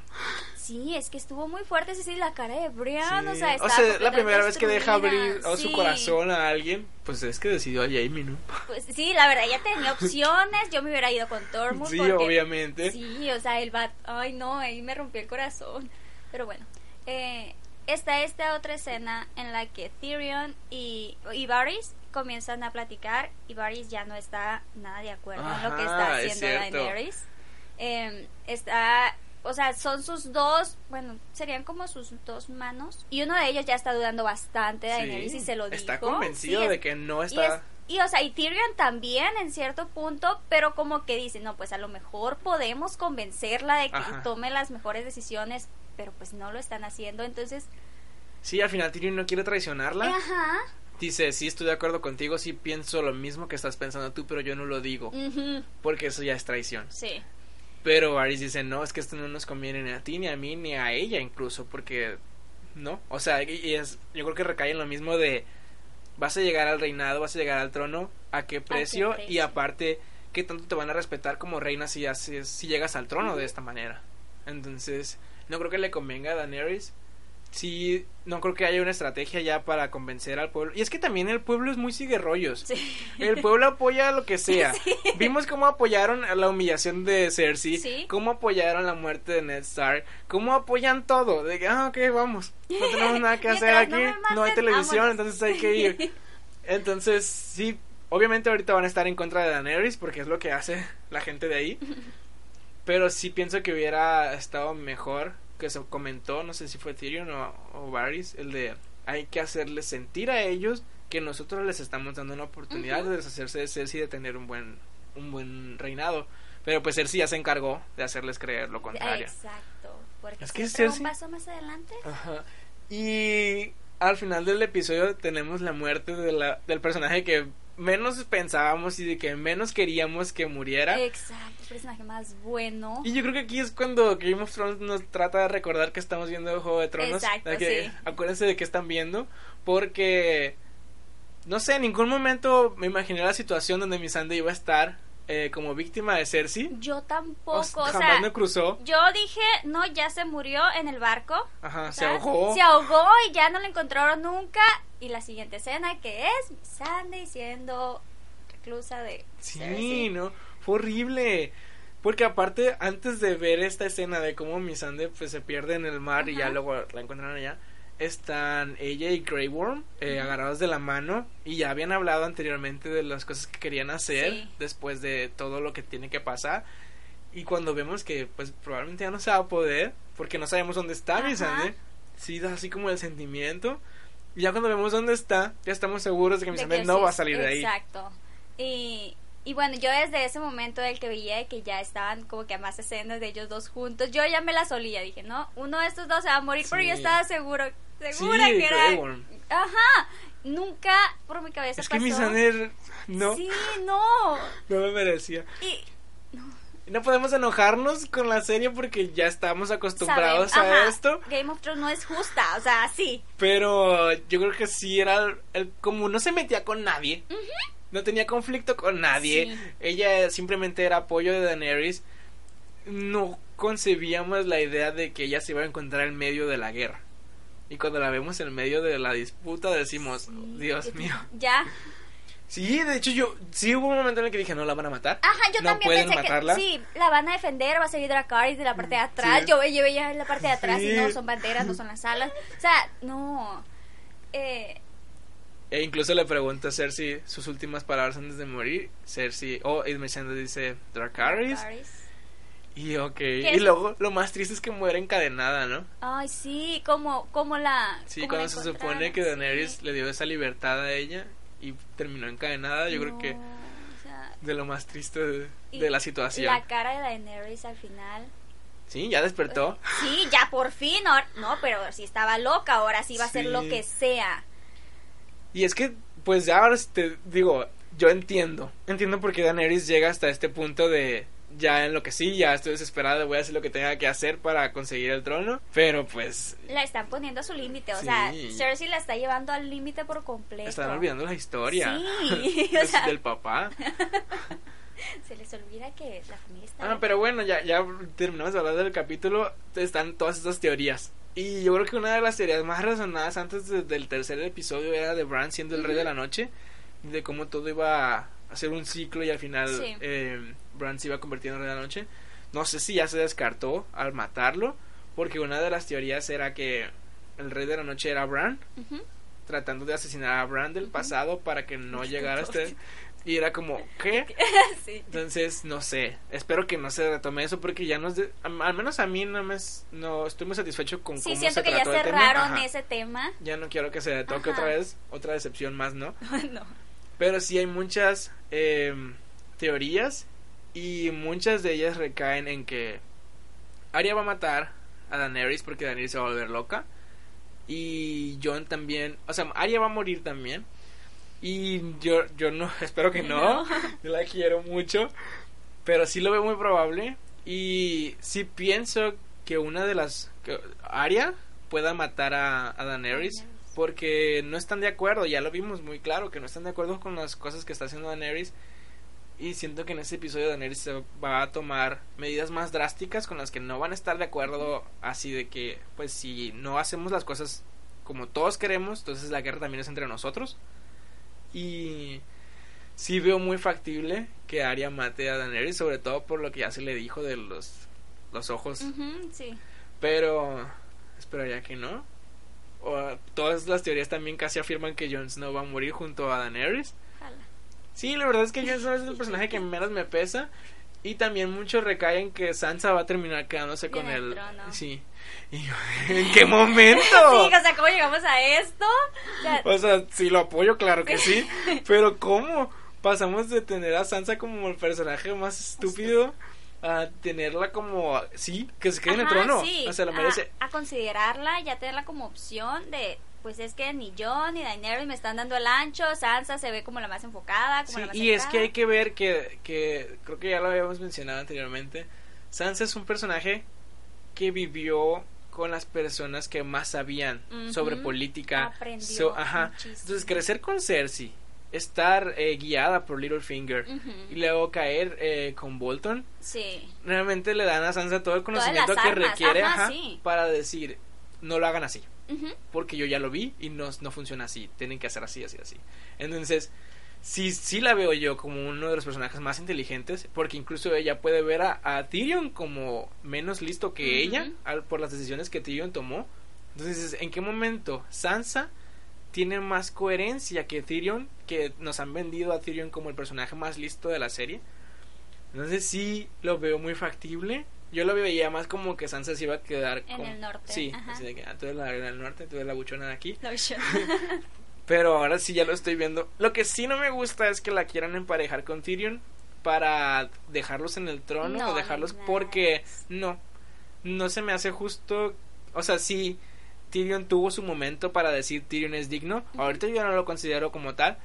[SPEAKER 2] Sí, es que estuvo muy fuerte, sí, sí, la cara de Brian,
[SPEAKER 1] Sí.
[SPEAKER 2] o sea,
[SPEAKER 1] O sea, la primera vez que deja abrir o su
[SPEAKER 2] sí.
[SPEAKER 1] corazón a alguien, pues es que decidió a Jamie, ¿no?
[SPEAKER 2] Pues sí, la verdad, ella tenía opciones, yo me hubiera ido con Tormund.
[SPEAKER 1] Sí,
[SPEAKER 2] porque-
[SPEAKER 1] obviamente.
[SPEAKER 2] Sí, o sea, el bat, ay no, ahí me rompió el corazón. Pero bueno, eh, está esta otra escena en la que Tyrion y, y Varys comienzan a platicar y Varys ya no está nada de acuerdo en lo que está
[SPEAKER 1] es
[SPEAKER 2] haciendo
[SPEAKER 1] cierto.
[SPEAKER 2] Daenerys. Eh, está, o sea, son sus dos, bueno, serían como sus dos manos y uno de ellos ya está dudando bastante de Daenerys
[SPEAKER 1] Sí,
[SPEAKER 2] y se lo dijo.
[SPEAKER 1] Está convencido
[SPEAKER 2] Sí,
[SPEAKER 1] de
[SPEAKER 2] es-
[SPEAKER 1] que no está...
[SPEAKER 2] y, o sea, y Tyrion también en cierto punto, pero como que dice, no, pues a lo mejor podemos convencerla de que
[SPEAKER 1] Ajá.
[SPEAKER 2] tome las mejores decisiones, pero pues no lo están haciendo, entonces,
[SPEAKER 1] Sí, al final Tyrion no quiere traicionarla.
[SPEAKER 2] ajá,
[SPEAKER 1] Dice, sí, estoy de acuerdo contigo, sí pienso lo mismo que estás pensando tú, pero yo no lo digo,
[SPEAKER 2] ujú,
[SPEAKER 1] porque eso ya es traición.
[SPEAKER 2] sí,
[SPEAKER 1] Pero Varys dice, no, es que esto no nos conviene ni a ti, ni a mí, ni a ella incluso, porque no. O sea, y es, yo creo que recae en lo mismo de, vas a llegar al reinado, vas a llegar al trono, ¿a qué precio? Y
[SPEAKER 2] precio?
[SPEAKER 1] aparte, ¿qué tanto te van a respetar como reina si, si llegas al trono de esta manera? Entonces, no creo que le convenga a Daenerys. Sí, no creo que haya una estrategia ya para convencer al pueblo. Y es que también el pueblo es muy sigue rollos.
[SPEAKER 2] sí,
[SPEAKER 1] El pueblo apoya lo que sea. [laughs] Vimos cómo apoyaron la humillación de Cersei,
[SPEAKER 2] Sí.
[SPEAKER 1] cómo apoyaron la muerte de Ned Stark, cómo apoyan todo. De que, ah, ok, vamos. No tenemos nada que [laughs] hacer
[SPEAKER 2] no
[SPEAKER 1] aquí,
[SPEAKER 2] maten,
[SPEAKER 1] no hay televisión,
[SPEAKER 2] vámonos.
[SPEAKER 1] entonces hay que ir. [laughs] Entonces, sí, obviamente ahorita van a estar en contra de Daenerys porque es lo que hace la gente de ahí. Pero sí pienso que hubiera estado mejor que se comentó, no sé si fue Tyrion o, o Varys, el de hay que hacerles sentir a ellos que nosotros les estamos dando una oportunidad de deshacerse de Cersei y de tener un buen un buen reinado. Pero pues Cersei ya se encargó de hacerles creer lo contrario.
[SPEAKER 2] exacto, porque
[SPEAKER 1] Es que Cersei-
[SPEAKER 2] un paso más adelante,
[SPEAKER 1] Ajá. Y al final del episodio tenemos la muerte de la, del personaje que menos pensábamos y de que menos queríamos que muriera.
[SPEAKER 2] exacto, el personaje más bueno,
[SPEAKER 1] Y yo creo que aquí es cuando Game of Thrones nos trata de recordar que estamos viendo Juego de Tronos.
[SPEAKER 2] Exacto,
[SPEAKER 1] de que
[SPEAKER 2] sí.
[SPEAKER 1] Acuérdense de que están viendo. Porque, no sé, en ningún momento me imaginé la situación donde Missandei iba a estar eh, como víctima de Cersei.
[SPEAKER 2] yo tampoco,
[SPEAKER 1] O
[SPEAKER 2] o
[SPEAKER 1] sea, jamás me cruzó.
[SPEAKER 2] yo dije, no, ya se murió en el barco,
[SPEAKER 1] Ajá, se ahogó.
[SPEAKER 2] Se ahogó y ya no lo encontraron nunca. Y la siguiente escena que es Sandy siendo reclusa de
[SPEAKER 1] Sí,
[SPEAKER 2] Cersei.
[SPEAKER 1] no, fue horrible. Porque aparte, antes de ver esta escena de cómo Missandei pues, se pierde en el mar y ya luego la encuentran allá, están ella y Grey Worm eh, agarrados de la mano y ya habían hablado anteriormente de las cosas que querían hacer
[SPEAKER 2] Sí.
[SPEAKER 1] después de todo lo que tiene que pasar. Y cuando vemos que pues probablemente ya no se va a poder, porque no sabemos dónde está. Missandei, sí da así como el sentimiento. Y ya cuando vemos dónde está, ya estamos seguros de que
[SPEAKER 2] De
[SPEAKER 1] Missandei
[SPEAKER 2] que
[SPEAKER 1] no
[SPEAKER 2] sí,
[SPEAKER 1] va a salir de ahí.
[SPEAKER 2] Exacto. Y, y bueno, yo desde ese momento del que veía que ya estaban como que a más escenas de ellos dos juntos, yo ya me la solía. Dije, no, uno de estos dos se va a morir, pero
[SPEAKER 1] Sí.
[SPEAKER 2] yo estaba seguro, segura
[SPEAKER 1] Sí,
[SPEAKER 2] que era. Ajá. Nunca por mi cabeza
[SPEAKER 1] Es que mi Sander no,
[SPEAKER 2] Sí, no. [laughs]
[SPEAKER 1] no me merecía.
[SPEAKER 2] Y
[SPEAKER 1] No podemos enojarnos con la serie porque ya estamos acostumbrados
[SPEAKER 2] saben,
[SPEAKER 1] a
[SPEAKER 2] ajá,
[SPEAKER 1] esto.
[SPEAKER 2] Game of Thrones no es justa, o sea, sí.
[SPEAKER 1] Pero yo creo que sí era el, el- como no se metía con nadie. No tenía conflicto con nadie.
[SPEAKER 2] Sí.
[SPEAKER 1] Ella simplemente era apoyo de Daenerys. No concebíamos la idea de que ella se iba a encontrar en medio de la guerra. Y cuando la vemos en medio de la disputa decimos,
[SPEAKER 2] Sí,
[SPEAKER 1] Dios mío.
[SPEAKER 2] Ya.
[SPEAKER 1] Sí, de hecho yo sí hubo un momento en el que dije, no la van a matar.
[SPEAKER 2] Ajá, yo
[SPEAKER 1] no
[SPEAKER 2] también
[SPEAKER 1] pueden
[SPEAKER 2] pensé
[SPEAKER 1] matarla.
[SPEAKER 2] que sí, la van a defender, va a salir Dracarys de la parte de atrás.
[SPEAKER 1] Sí.
[SPEAKER 2] Yo, yo veía en la parte de atrás y no son banderas, no son las alas. O sea, no. Eh,
[SPEAKER 1] E incluso le pregunta a Cersei sus últimas palabras antes de morir. Cersei, oh, y Missandei dice Dracarys.
[SPEAKER 2] Dracarys.
[SPEAKER 1] Y ok.
[SPEAKER 2] ¿Qué
[SPEAKER 1] Y luego lo más triste es que muere encadenada, ¿no?
[SPEAKER 2] Ay, sí, como, como la.
[SPEAKER 1] Sí, cuando se supone que Daenerys
[SPEAKER 2] sí.
[SPEAKER 1] le dio esa libertad a ella y terminó encadenada, yo creo que
[SPEAKER 2] o sea,
[SPEAKER 1] de lo más triste de, de la situación.
[SPEAKER 2] La cara de Daenerys al final.
[SPEAKER 1] Sí, ya despertó.
[SPEAKER 2] Sí, ya por fin. No, pero si estaba loca, ahora sí va a ser lo que sea.
[SPEAKER 1] Y es que, pues ya ahora te digo, yo entiendo. Entiendo por qué Daenerys llega hasta este punto de ya en lo que sí, ya estoy desesperada, voy a hacer lo que tenga que hacer para conseguir el trono, pero pues...
[SPEAKER 2] La están poniendo a su límite, o sea, Cersei la está llevando al límite por completo.
[SPEAKER 1] Están olvidando la historia
[SPEAKER 2] sí, [laughs]
[SPEAKER 1] del papá. [laughs]
[SPEAKER 2] Se les olvida que la familia está...
[SPEAKER 1] Ah, pero bueno, ya, ya terminamos de hablar del capítulo, están todas estas teorías. Y yo creo que una de las teorías más razonadas antes del tercer episodio era de Bran siendo el rey de la noche, de cómo todo iba hacer un ciclo y al final eh, Bran se iba a convertir en rey de la noche. No sé si ya se descartó al matarlo, porque una de las teorías era que el rey de la noche era Bran, tratando de asesinar a Bran del pasado para que no [laughs] llegara a este... Y era como, ¿qué? [laughs] Entonces, no sé. Espero que no se retome eso porque ya no es al menos a mí no me no estoy muy satisfecho con
[SPEAKER 2] sí,
[SPEAKER 1] cómo
[SPEAKER 2] siento
[SPEAKER 1] que
[SPEAKER 2] ya cerraron ese tema.
[SPEAKER 1] Ya no quiero que se toque otra vez, otra decepción más, ¿no? [laughs]
[SPEAKER 2] no.
[SPEAKER 1] Pero sí hay muchas eh, teorías y muchas de ellas recaen en que Arya va a matar a Daenerys porque Daenerys se va a volver loca. Y Jon también, o sea, Arya va a morir también. Y yo, yo no, [laughs] espero que no. Yo la quiero mucho. Pero sí lo veo muy probable. Y sí pienso que una de las. Que Arya pueda matar a, a Daenerys. Porque no están de acuerdo. Ya lo vimos muy claro que no están de acuerdo con las cosas que está haciendo Daenerys. Y siento que en ese episodio Daenerys se va a tomar medidas más drásticas con las que no van a estar de acuerdo. Así de que, pues, si no hacemos las cosas como todos queremos, entonces la guerra también es entre nosotros. Y sí veo muy factible que Arya mate a Daenerys, sobre todo por lo que ya se le dijo de los, los ojos.
[SPEAKER 2] sí.
[SPEAKER 1] Pero esperaría que no. O, todas las teorías también casi afirman que Jon Snow va a morir junto a Daenerys. Sí, la verdad es que Jon Snow es el personaje que menos me pesa. Y también muchos recaen que Sansa va a terminar quedándose con
[SPEAKER 2] el...
[SPEAKER 1] Sí. ¿En qué momento? [laughs]
[SPEAKER 2] sí, o sea, ¿cómo llegamos a esto?
[SPEAKER 1] O sea, sí lo apoyo, claro que sí. [laughs] Pero ¿cómo? Pasamos de tener a Sansa como el personaje más estúpido a tenerla como, sí, que se quede en el trono.
[SPEAKER 2] Sí,
[SPEAKER 1] o sea, lo merece.
[SPEAKER 2] A, a considerarla, ya tenerla como opción de pues es que ni yo ni Daenerys me están dando el ancho, Sansa se ve como la más enfocada, como
[SPEAKER 1] sí,
[SPEAKER 2] la más
[SPEAKER 1] y es que hay que ver que, que creo que ya lo habíamos mencionado anteriormente, Sansa es un personaje que vivió con las personas que más sabían sobre política.
[SPEAKER 2] Aprendió
[SPEAKER 1] ajá. Entonces, crecer con Cersei, estar eh, guiada por Littlefinger y luego caer eh, con Bolton.
[SPEAKER 2] Sí.
[SPEAKER 1] Realmente le dan a Sansa todo el conocimiento que requiere para decir, no lo hagan así porque yo ya lo vi y no, no funciona así, tienen que hacer así, así, así. Entonces, sí, sí la veo yo como uno de los personajes más inteligentes, porque incluso ella puede ver a, Tyrion como menos listo que ella por las decisiones que Tyrion tomó. Entonces, ¿en qué momento Sansa tiene más coherencia que Tyrion, que nos han vendido a Tyrion como el personaje más listo de la serie? Entonces sí lo veo muy factible yo lo veía más como que Sansa se iba a quedar
[SPEAKER 2] en el norte.
[SPEAKER 1] Sí, así de que ah, tú eres la del norte, tú eres la buchona de aquí.
[SPEAKER 2] La buchona. [laughs]
[SPEAKER 1] Pero ahora sí ya lo estoy viendo. Lo que sí no me gusta es que la quieran emparejar con Tyrion para dejarlos en el trono o dejarlos porque no, no se me hace justo. O sea, sí, Tyrion tuvo su momento para decir Tyrion es digno. Ahorita yo no lo considero como tal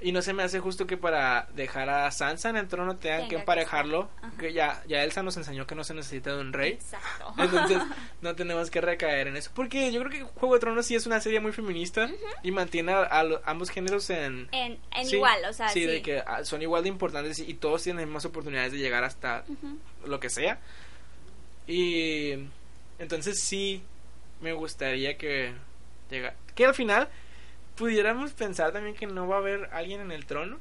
[SPEAKER 1] y no se me hace justo que para dejar a Sansa en el trono tengan que emparejarlo. Que, ya, ya Elsa nos enseñó que no se necesita de un rey.
[SPEAKER 2] Exacto. [laughs]
[SPEAKER 1] Entonces [laughs] no tenemos que recaer en eso. Porque yo creo que Juego de Tronos sí es una serie muy feminista y mantiene a, ambos géneros en...
[SPEAKER 2] En, igual, o sea,
[SPEAKER 1] sí, de que ah, son igual de importantes y, todos tienen más oportunidades de llegar hasta lo que sea. Y entonces sí me gustaría que... Llega, que al final pudiéramos pensar también que no va a haber alguien en el trono,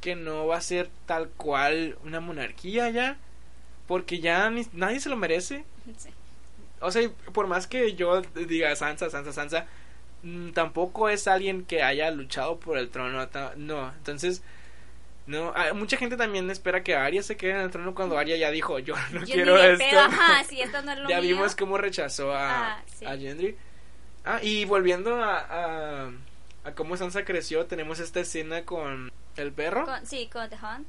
[SPEAKER 1] que no va a ser tal cual una monarquía ya, porque ya nadie se lo merece. O sea, por más que yo diga Sansa, Sansa, Sansa, mm, tampoco es alguien que haya luchado por el trono, no, entonces no, mucha gente también espera que Arya se quede en el trono cuando Arya ya dijo, yo no quiero esto. ya vimos cómo rechazó a, ah, a Gendry. Ah, y volviendo a, a cómo Sansa creció, tenemos esta escena con el perro.
[SPEAKER 2] sí, con The Hunt.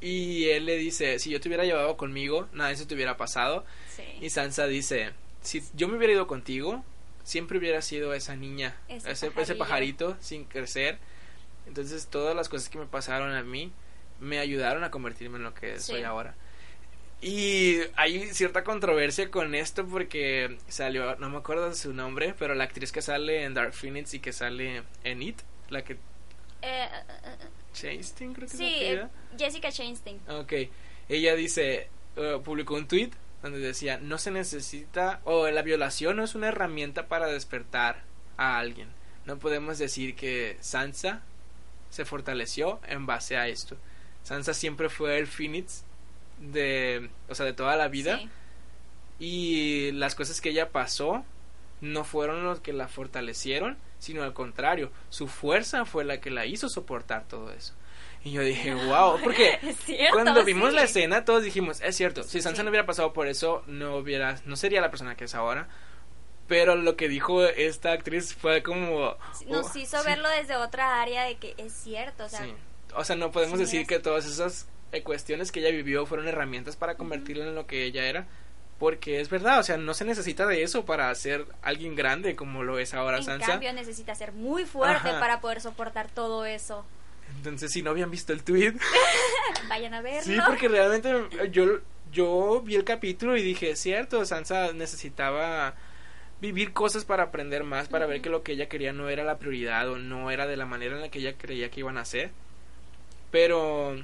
[SPEAKER 1] Y él le dice, si yo te hubiera llevado conmigo, nada de eso te hubiera pasado. Y Sansa dice, si yo me hubiera ido contigo, siempre hubiera sido esa niña, ese, pajarito sin crecer. Entonces todas las cosas que me pasaron a mí me ayudaron a convertirme en lo que soy ahora. Y hay cierta controversia con esto porque salió, no me acuerdo su nombre, pero la actriz que sale en Dark Phoenix y que sale en It, la que... Eh, Chastain, creo que
[SPEAKER 2] sí, eh, Jessica Chastain.
[SPEAKER 1] Ok, ella dice, uh, publicó un tweet donde decía, no se necesita, o la violación no es una herramienta para despertar a alguien. No podemos decir que Sansa se fortaleció en base a esto. Sansa siempre fue el Phoenix de, o sea, de toda la vida. Y las cosas que ella pasó no fueron los que la fortalecieron, sino al contrario, su fuerza fue la que la hizo soportar todo eso. Y yo dije, [laughs] wow, porque [laughs] cuando vimos la escena todos dijimos, es cierto, si Sansa no hubiera pasado por eso, no hubiera, no sería la persona que es ahora. Pero lo que dijo esta actriz fue como...
[SPEAKER 2] Nos oh, hizo verlo desde otra área de que es cierto, o sea...
[SPEAKER 1] O sea, no podemos decir que todas esas eh, cuestiones que ella vivió fueron herramientas para convertirla en lo que ella era. Porque es verdad, o sea, no se necesita de eso para ser alguien grande como lo es ahora Sansa. En
[SPEAKER 2] cambio, necesita ser muy fuerte para poder soportar todo eso.
[SPEAKER 1] Entonces, si no habían visto el tweet, [laughs]
[SPEAKER 2] vayan a verlo.
[SPEAKER 1] Sí, porque realmente yo, yo vi el capítulo y dije, cierto, Sansa necesitaba vivir cosas para aprender más, para ver que lo que ella quería no era la prioridad o no era de la manera en la que ella creía que iban a ser. Pero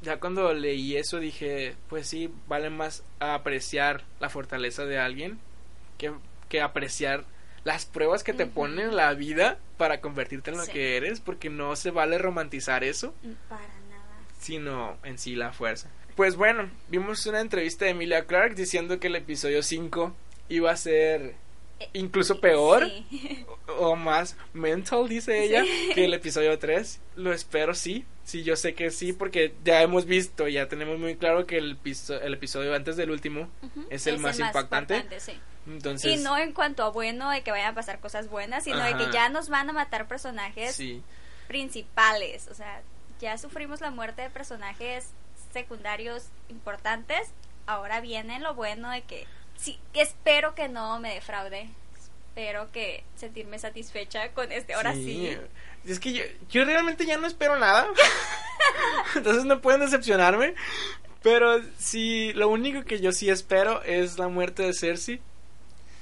[SPEAKER 1] ya cuando leí eso dije, pues sí, vale más apreciar la fortaleza de alguien que, que apreciar las pruebas que te ponen la vida para convertirte en lo que eres, porque no se vale romantizar eso.
[SPEAKER 2] Para nada.
[SPEAKER 1] Sino en sí la fuerza. Pues bueno, vimos una entrevista de Emilia Clark diciendo que el episodio 5 iba a ser incluso peor o, más mental, dice ella, que el episodio 3. Lo espero, sí. Sí, yo sé que sí, porque ya hemos visto, ya tenemos muy claro que el, el episodio antes del último es el más, impactante.
[SPEAKER 2] Entonces... Y no en cuanto a bueno, de que vayan a pasar cosas buenas, sino de que ya nos van a matar personajes principales. O sea, ya sufrimos la muerte de personajes secundarios importantes. Ahora viene lo bueno de que sí, espero que no me defraude. Espero que sentirme satisfecha con este. Ahora sí.
[SPEAKER 1] Es que yo, yo realmente ya no espero nada. [laughs] Entonces no pueden decepcionarme. Pero sí, lo único que yo sí espero es la muerte de Cersei.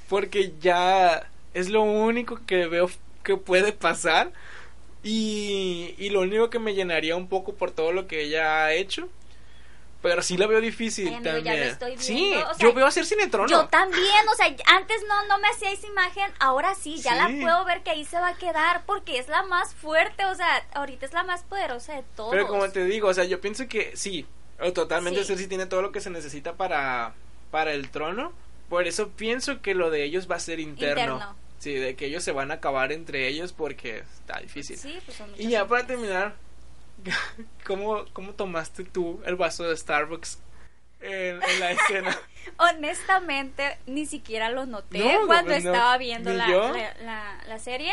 [SPEAKER 1] Porque ya es lo único que veo que puede pasar. Y, y lo único que me llenaría un poco por todo lo que ella ha hecho pero sí la veo difícil también. Sí, yo veo a Cersei en trono.
[SPEAKER 2] Yo también, o sea, antes no, no me hacía esa imagen, ahora sí, ya la puedo ver que ahí se va a quedar porque es la más fuerte, o sea, ahorita es la más poderosa de todos.
[SPEAKER 1] Pero como te digo, o sea, yo pienso que sí, totalmente Cersei tiene todo lo que se necesita para, para el trono, por eso pienso que lo de ellos va a ser interno. Sí, de que ellos se van a acabar entre ellos porque está difícil.
[SPEAKER 2] Sí, pues son
[SPEAKER 1] y ya para terminar, [laughs] ¿Cómo, ¿Cómo tomaste tú el vaso de Starbucks en, la escena? [laughs]
[SPEAKER 2] Honestamente, ni siquiera lo noté cuando estaba viendo la, la, serie.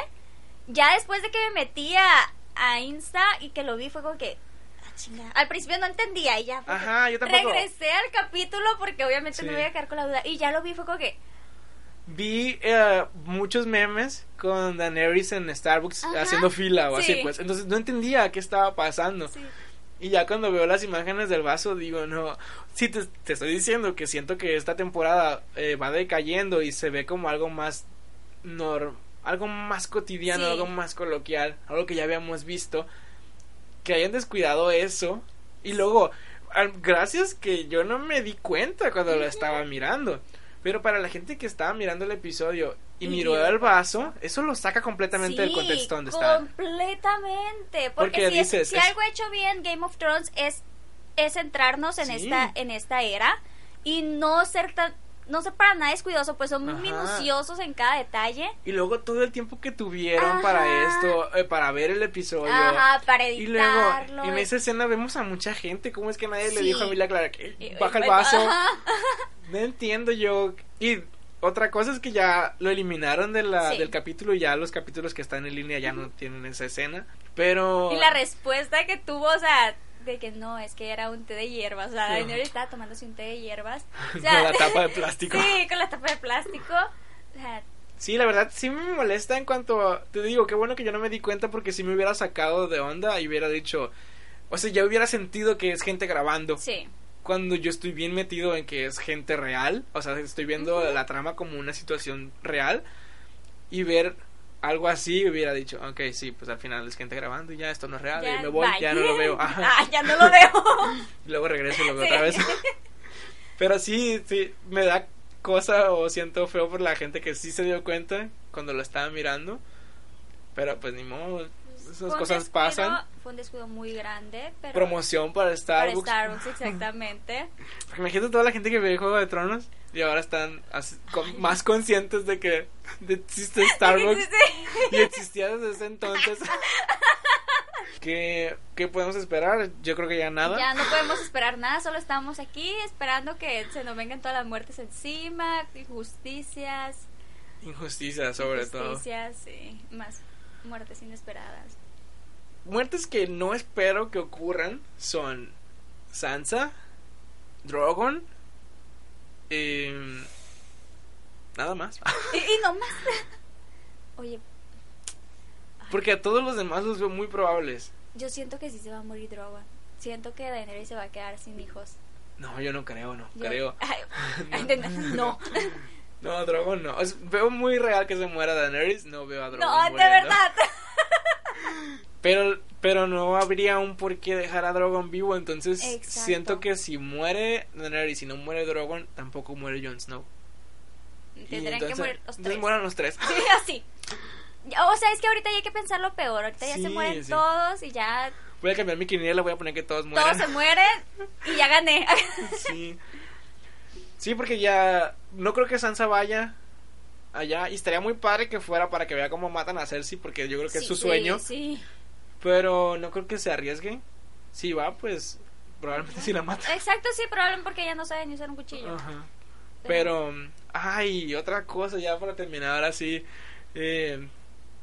[SPEAKER 2] Ya después de que me metí a, Insta y que lo vi, fue como que. Ah, Al principio no entendía y ya.
[SPEAKER 1] Ajá, yo tampoco.
[SPEAKER 2] Regresé al capítulo porque obviamente no me voy a quedar con la duda. Y ya lo vi, fue como que
[SPEAKER 1] vi eh, muchos memes con Daenerys en Starbucks haciendo fila o así, pues. Entonces no entendía qué estaba pasando. Y ya cuando veo las imágenes del vaso, digo, no. Sí, te, estoy diciendo que siento que esta temporada eh, va decayendo y se ve como algo más. Norm, algo más cotidiano, algo más coloquial, algo que ya habíamos visto. Que hayan descuidado eso. Y luego, gracias que yo no me di cuenta cuando lo estaba mirando. Pero para la gente que estaba mirando el episodio y, miró el vaso, eso lo saca completamente del contexto donde está.
[SPEAKER 2] Completamente. Porque, si, dices, si algo hecho bien Game of Thrones es, es centrarnos en esta, en esta era y no ser tan no sé para nada descuidoso, pues son muy minuciosos en cada detalle.
[SPEAKER 1] Y luego todo el tiempo que tuvieron para esto, eh, para ver el episodio.
[SPEAKER 2] Ajá, para editarlo.
[SPEAKER 1] Y luego, en esa escena vemos a mucha gente. ¿Cómo es que nadie le dijo a Mila Clara que baja el vaso? [laughs] no entiendo yo. Y otra cosa es que ya lo eliminaron de la,
[SPEAKER 2] Sí.
[SPEAKER 1] del capítulo ya los capítulos que están en línea ya no tienen esa escena. Pero...
[SPEAKER 2] Y la respuesta que tuvo, o sea, de que no, es que era un té de hierbas. O sea,
[SPEAKER 1] Sí.
[SPEAKER 2] Daenerys estaba tomándose un té de hierbas. [laughs] O
[SPEAKER 1] Con
[SPEAKER 2] sea,
[SPEAKER 1] la tapa de plástico. [laughs]
[SPEAKER 2] Sí, con la tapa de plástico. O sea,
[SPEAKER 1] Sí, la verdad sí me molesta en cuanto a- Te digo, qué bueno que yo no me di cuenta porque si me hubiera sacado de onda y hubiera dicho... O sea, ya hubiera sentido que es gente grabando.
[SPEAKER 2] sí.
[SPEAKER 1] Cuando yo estoy bien metido en que es gente real. O sea, estoy viendo la trama como una situación real. Y ver algo así hubiera dicho, ok, sí, pues al final es gente grabando y ya esto no es real.
[SPEAKER 2] Ya,
[SPEAKER 1] y me voy,
[SPEAKER 2] bye.
[SPEAKER 1] ya no lo veo. Ajá.
[SPEAKER 2] Ah, ya no lo veo.
[SPEAKER 1] Y [laughs] luego regreso y lo veo
[SPEAKER 2] Sí.
[SPEAKER 1] otra vez. [laughs] Pero sí, sí, me da cosa o siento feo por la gente que sí se dio cuenta cuando lo estaba mirando. Pero pues ni modo, esas cosas
[SPEAKER 2] descuido-
[SPEAKER 1] pasan.
[SPEAKER 2] Fue un descuido muy grande, pero...
[SPEAKER 1] Promoción para
[SPEAKER 2] para
[SPEAKER 1] Starbucks.
[SPEAKER 2] Starbucks, [laughs] exactamente.
[SPEAKER 1] Porque Imagínate toda la gente que ve Juego de Tronos y ahora están así- con- más conscientes de que de- existe [laughs] Starbucks y existía desde ese entonces. [laughs] ¿Qué, ¿Qué podemos esperar? Yo creo que ya nada.
[SPEAKER 2] Ya no podemos esperar nada, solo estamos aquí esperando que se nos vengan todas las muertes encima, injusticias,
[SPEAKER 1] Injusticia sobre todo.
[SPEAKER 2] injusticias, sí, más muertes inesperadas.
[SPEAKER 1] Muertes que no espero que ocurran son Sansa, Drogon, em, nada más.
[SPEAKER 2] Y, y no más. Oye,
[SPEAKER 1] Porque a todos los demás los veo muy probables.
[SPEAKER 2] yo siento que sí se va a morir Drogon. Siento que Daenerys se va a quedar sin hijos.
[SPEAKER 1] No, yo no creo, no
[SPEAKER 2] Yo-
[SPEAKER 1] creo.
[SPEAKER 2] Ay, [laughs] ay, no.
[SPEAKER 1] No, Drogon no. Es- veo muy real que se muera Daenerys, no veo a Drogon
[SPEAKER 2] No, de verdad.
[SPEAKER 1] Pero, pero no habría un por qué dejar a Drogon vivo, entonces
[SPEAKER 2] Exacto.
[SPEAKER 1] siento que si muere Daenerys y no muere Drogon, tampoco muere Jon Snow.
[SPEAKER 2] Tendrían que morir los tres.
[SPEAKER 1] mueran los tres. [laughs]
[SPEAKER 2] Sí, así. O sea, es que ahorita ya hay que pensar lo peor. Ahorita ya
[SPEAKER 1] Sí,
[SPEAKER 2] se mueren
[SPEAKER 1] sí.
[SPEAKER 2] todos y ya
[SPEAKER 1] Voy a cambiar mi quiniela, voy a poner que todos mueren.
[SPEAKER 2] todos se mueren y ya gané. [laughs]
[SPEAKER 1] Sí. Sí, porque ya no creo que Sansa vaya allá y estaría muy padre que fuera para que vea cómo matan a Cersei porque yo creo que es
[SPEAKER 2] Sí,
[SPEAKER 1] su
[SPEAKER 2] sí,
[SPEAKER 1] sueño,
[SPEAKER 2] Sí,
[SPEAKER 1] pero no creo que se arriesgue. Si va, pues probablemente sí la mata.
[SPEAKER 2] Exacto, sí, probablemente porque ella no sabe ni usar un cuchillo.
[SPEAKER 1] Ajá. Pero ay, otra cosa ya para terminar así eh,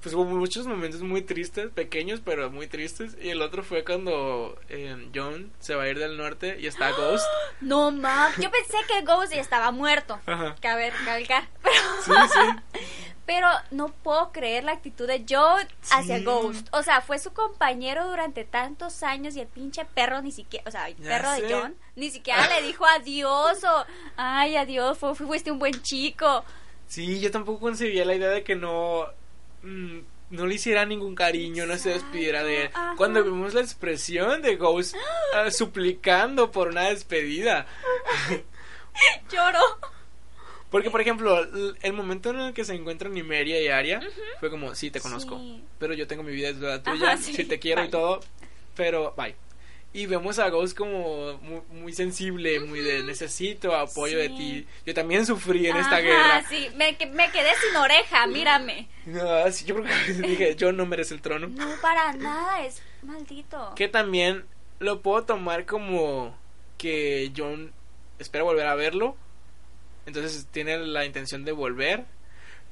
[SPEAKER 1] pues hubo muchos momentos muy tristes, pequeños pero muy tristes y el otro fue cuando eh, John se va a ir del norte y está Ghost.
[SPEAKER 2] No, mam. Yo pensé que Ghost ya estaba muerto.
[SPEAKER 1] Ajá.
[SPEAKER 2] Caber, cabalgar. Pero,
[SPEAKER 1] Sí, sí. [laughs]
[SPEAKER 2] pero no puedo creer la actitud de Joe hacia
[SPEAKER 1] Sí.
[SPEAKER 2] Ghost. O sea, fue su compañero durante tantos años y el pinche perro ni siquiera, o sea, el
[SPEAKER 1] Ya
[SPEAKER 2] perro
[SPEAKER 1] sé.
[SPEAKER 2] de John, ni siquiera le dijo adiós o, ay, adiós, fu- fuiste un buen chico.
[SPEAKER 1] Sí, yo tampoco concebía la idea de que no mm, no le hiciera ningún cariño, no se despidiera de él.
[SPEAKER 2] Ajá.
[SPEAKER 1] Cuando vimos la expresión de Ghost ah, suplicando por una despedida. [laughs]
[SPEAKER 2] Lloró.
[SPEAKER 1] Porque, por ejemplo, el momento en el que se encuentran Nimeria y Aria fue como, sí, te conozco,
[SPEAKER 2] Sí.
[SPEAKER 1] pero yo tengo mi vida, es la tuya,
[SPEAKER 2] Ajá, sí,
[SPEAKER 1] sí te quiero y todo, pero bye. Y vemos a Ghost como muy, muy sensible, muy de necesito apoyo de ti. Yo también sufrí en esta guerra.
[SPEAKER 2] sí, me, que- me quedé sin oreja, mírame.
[SPEAKER 1] No, sí, yo creo que dije, yo no merezco el trono.
[SPEAKER 2] No, para nada, es maldito.
[SPEAKER 1] Que también lo puedo tomar como que John espera volver a verlo. Entonces tiene la intención de volver.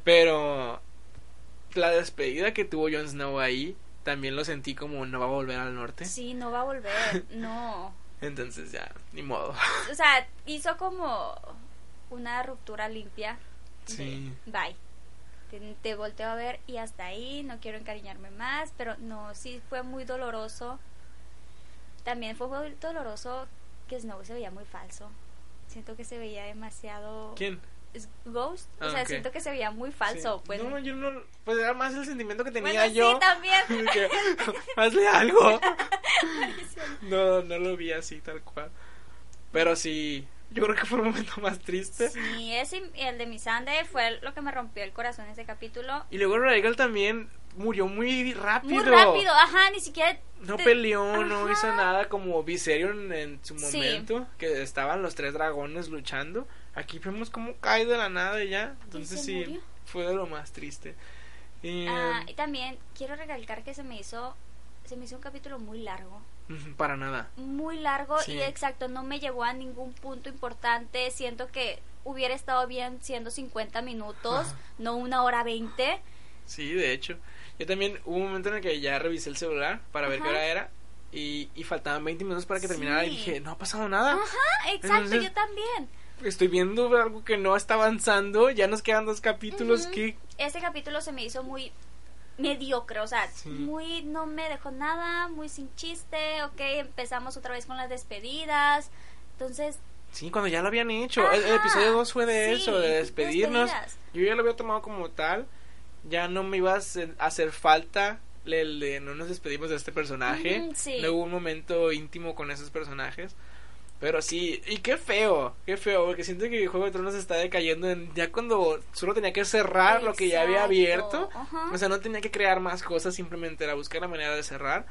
[SPEAKER 1] Pero la despedida que tuvo Jon Snow ahí, también lo sentí como no va a volver al norte.
[SPEAKER 2] Sí, no va a volver, [laughs] no.
[SPEAKER 1] Entonces ya, ni modo.
[SPEAKER 2] O sea, hizo como una ruptura limpia. de,
[SPEAKER 1] Sí.
[SPEAKER 2] Bye. Te, te volteo a ver y hasta ahí, no quiero encariñarme más, pero no, sí fue muy doloroso. También fue muy doloroso que Snow se veía muy falso. Siento que se veía demasiado...
[SPEAKER 1] ¿Quién?
[SPEAKER 2] Ghost. O
[SPEAKER 1] Ah,
[SPEAKER 2] sea,
[SPEAKER 1] ok.
[SPEAKER 2] siento que se veía muy falso.
[SPEAKER 1] Sí.
[SPEAKER 2] Pues,
[SPEAKER 1] No, yo no. Pues era más el sentimiento que tenía
[SPEAKER 2] Bueno,
[SPEAKER 1] yo.
[SPEAKER 2] sí, [laughs] también.
[SPEAKER 1] que, hazle algo. [laughs] no, no lo vi así tal cual. Pero sí, yo creo que fue el momento más triste.
[SPEAKER 2] Sí, ese y el de Missandei fue lo que me rompió el corazón ese capítulo.
[SPEAKER 1] Y luego Rhaegal también murió muy rápido.
[SPEAKER 2] Muy rápido, ajá, ni siquiera...
[SPEAKER 1] No
[SPEAKER 2] te-
[SPEAKER 1] peleó, no hizo nada como Viserion en su
[SPEAKER 2] Sí.
[SPEAKER 1] momento, que estaban los tres dragones luchando. Aquí vemos como cae de la nada y ya. Entonces sí,
[SPEAKER 2] murió.
[SPEAKER 1] fue de lo más triste. Y,
[SPEAKER 2] Ah, y también quiero recalcar que se me hizo se me hizo un capítulo muy largo
[SPEAKER 1] em, para nada.
[SPEAKER 2] muy largo
[SPEAKER 1] Sí.
[SPEAKER 2] y exacto no me llevó a ningún punto importante siento que hubiera estado bien siendo 50 minutos, no una hora 20.
[SPEAKER 1] Sí, de hecho. Yo también hubo un momento en el que ya revisé el celular para ver qué
[SPEAKER 2] Ajá.
[SPEAKER 1] hora era y, y faltaban 20 minutos para que terminara y
[SPEAKER 2] Sí.
[SPEAKER 1] dije, no ha pasado nada.
[SPEAKER 2] Ajá, exacto,
[SPEAKER 1] Entonces-
[SPEAKER 2] yo también.
[SPEAKER 1] Estoy viendo algo que no está avanzando, ya nos quedan dos capítulos
[SPEAKER 2] Ujú.
[SPEAKER 1] que...
[SPEAKER 2] Este capítulo se me hizo muy mediocre, o sea,
[SPEAKER 1] Sí.
[SPEAKER 2] muy no me dejó nada, muy sin chiste, ok, empezamos otra vez con las despedidas, entonces,
[SPEAKER 1] Sí, cuando ya lo habían hecho. El, el
[SPEAKER 2] Ajá.
[SPEAKER 1] episodio 2 fue de
[SPEAKER 2] Sí,
[SPEAKER 1] eso, de despedirnos.
[SPEAKER 2] despedidas.
[SPEAKER 1] Yo ya lo había tomado como tal. Ya no me iba a hacer, falta el de no nos despedimos de este personaje.
[SPEAKER 2] Sí.
[SPEAKER 1] No hubo un momento íntimo con esos personajes. Pero sí, y qué feo, qué feo, porque siento que Juego de Tronos está decayendo en, ya cuando solo tenía que cerrar lo que ya había abierto.
[SPEAKER 2] ajá.
[SPEAKER 1] O sea, no tenía que crear más cosas, simplemente era buscar la manera de cerrar.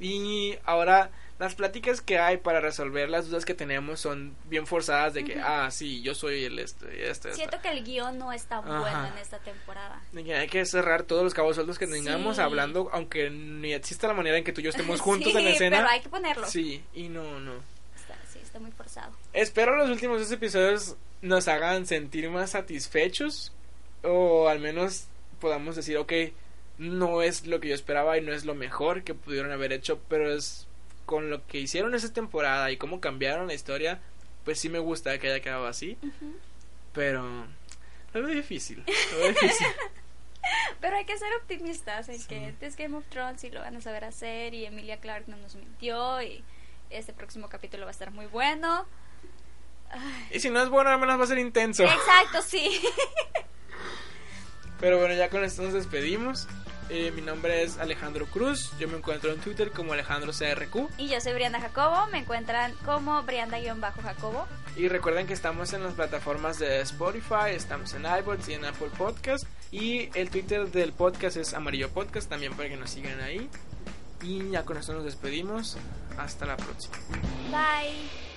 [SPEAKER 1] Y ahora las pláticas que hay para resolver las dudas que tenemos son bien forzadas de que, ah, sí, yo soy el esto y esto. esto.
[SPEAKER 2] siento que el guion no es tan
[SPEAKER 1] Ajá.
[SPEAKER 2] bueno en esta temporada.
[SPEAKER 1] Que hay que cerrar todos los cabos sueltos que tengamos
[SPEAKER 2] Sí.
[SPEAKER 1] hablando, aunque ni exista la manera en que tú y yo estemos [laughs] juntos
[SPEAKER 2] Sí,
[SPEAKER 1] en la escena.
[SPEAKER 2] pero hay que ponerlo.
[SPEAKER 1] Sí, y no, no.
[SPEAKER 2] Está, sí, está muy forzado.
[SPEAKER 1] Espero los últimos dos episodios nos hagan sentir más satisfechos o al menos podamos decir, ok, no es lo que yo esperaba y no es lo mejor que pudieron haber hecho, pero es con lo que hicieron esa temporada y cómo cambiaron la historia, pues sí me gusta que haya quedado así, pero lo veo difícil, lo veo [laughs] difícil.
[SPEAKER 2] Pero hay que ser optimistas en que es Game of Thrones sí lo van a saber hacer y Emilia Clark no nos mintió y este próximo capítulo va a estar muy bueno. Ay,
[SPEAKER 1] Y si no es bueno, al menos va a ser intenso.
[SPEAKER 2] Exacto, sí. [laughs]
[SPEAKER 1] Pero bueno, ya con esto nos despedimos. Eh, mi nombre es Alejandro Cruz. Yo me encuentro en Twitter como Alejandro CRQ.
[SPEAKER 2] Y yo soy Brianda Jacobo, me encuentran como Brianda-Jacobo.
[SPEAKER 1] Y recuerden que estamos en las plataformas de Spotify, estamos en iBots y en Apple Podcast. Y el Twitter del podcast es Amarillo Podcast, también para que nos sigan ahí. Y ya con esto nos despedimos. Hasta la próxima.
[SPEAKER 2] Bye.